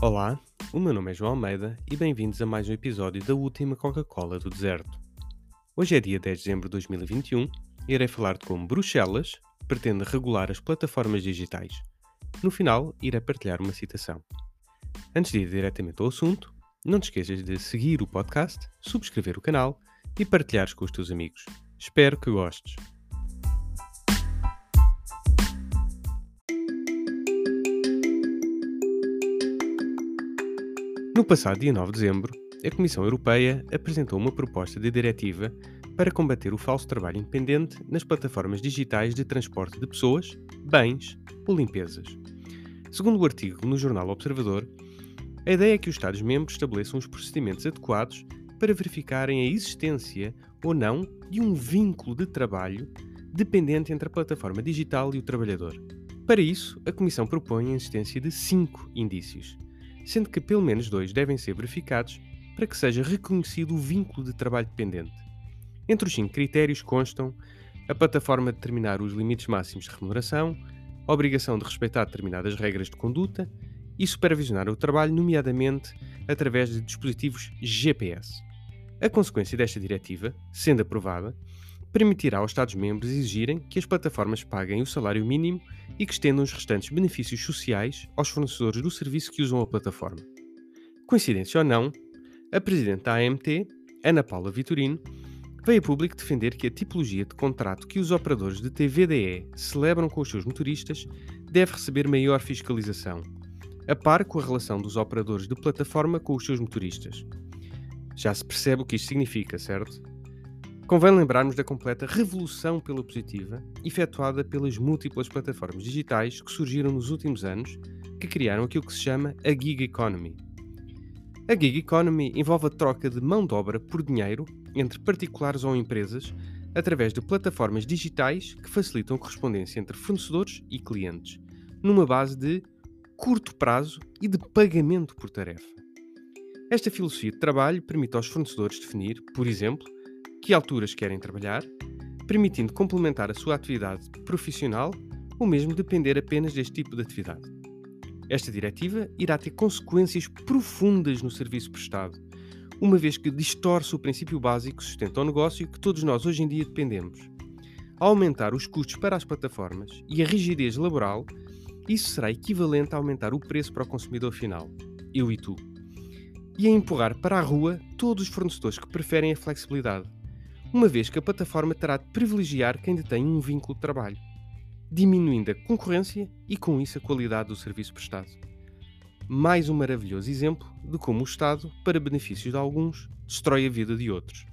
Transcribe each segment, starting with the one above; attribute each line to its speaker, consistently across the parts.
Speaker 1: Olá, o meu nome é João Almeida e bem-vindos a mais um episódio da última Coca-Cola do Deserto. Hoje é dia 10 de dezembro de 2021 e irei falar de como Bruxelas pretende regular as plataformas digitais. No final, irei partilhar uma citação. Antes de ir diretamente ao assunto, não te esqueças de seguir o podcast, subscrever o canal e partilhares com os teus amigos. Espero que gostes. No passado dia 9 de dezembro, a Comissão Europeia apresentou uma proposta de diretiva para combater o falso trabalho independente nas plataformas digitais de transporte de pessoas, bens ou limpezas. Segundo o artigo no jornal Observador, a ideia é que os Estados-membros estabeleçam os procedimentos adequados para verificarem a existência ou não de um vínculo de trabalho dependente entre a plataforma digital e o trabalhador. Para isso, a Comissão propõe a existência de cinco indícios, sendo que pelo menos dois devem ser verificados para que seja reconhecido o vínculo de trabalho dependente. Entre os cinco critérios constam a plataforma determinar os limites máximos de remuneração, a obrigação de respeitar determinadas regras de conduta e supervisionar o trabalho, nomeadamente através de dispositivos GPS. A consequência desta diretiva, sendo aprovada, permitirá aos Estados-membros exigirem que as plataformas paguem o salário mínimo e que estendam os restantes benefícios sociais aos fornecedores do serviço que usam a plataforma. Coincidência ou não, a presidente da AMT, Ana Paula Vitorino, veio a público defender que a tipologia de contrato que os operadores de TVDE celebram com os seus motoristas deve receber maior fiscalização, a par com a relação dos operadores de plataforma com os seus motoristas. Já se percebe o que isto significa, certo? Convém lembrarmos da completa revolução pela positiva efetuada pelas múltiplas plataformas digitais que surgiram nos últimos anos, que criaram aquilo que se chama a gig economy. A gig economy envolve a troca de mão de obra por dinheiro entre particulares ou empresas através de plataformas digitais que facilitam a correspondência entre fornecedores e clientes, numa base de curto prazo e de pagamento por tarefa. Esta filosofia de trabalho permite aos fornecedores definir, por exemplo, que alturas querem trabalhar, permitindo complementar a sua atividade profissional ou mesmo depender apenas deste tipo de atividade. Esta diretiva irá ter consequências profundas no serviço prestado, uma vez que distorce o princípio básico que sustenta o negócio que todos nós hoje em dia dependemos. Ao aumentar os custos para as plataformas e a rigidez laboral, isso será equivalente a aumentar o preço para o consumidor final, eu e tu, e a empurrar para a rua todos os fornecedores que preferem a flexibilidade, uma vez que a plataforma terá de privilegiar quem detém um vínculo de trabalho, diminuindo a concorrência e com isso a qualidade do serviço prestado. Mais um maravilhoso exemplo de como o Estado, para benefícios de alguns, destrói a vida de outros.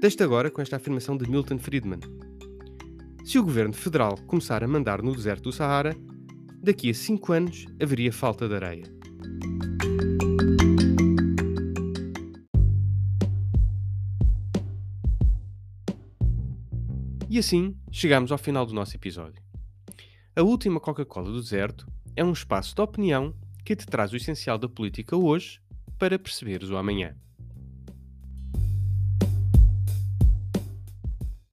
Speaker 1: Deste agora com esta afirmação de Milton Friedman. Se o governo federal começar a mandar no deserto do Sahara, daqui a 5 anos haveria falta de areia. E assim chegamos ao final do nosso episódio. A última Coca-Cola do deserto é um espaço de opinião que te traz o essencial da política hoje para perceberes o amanhã.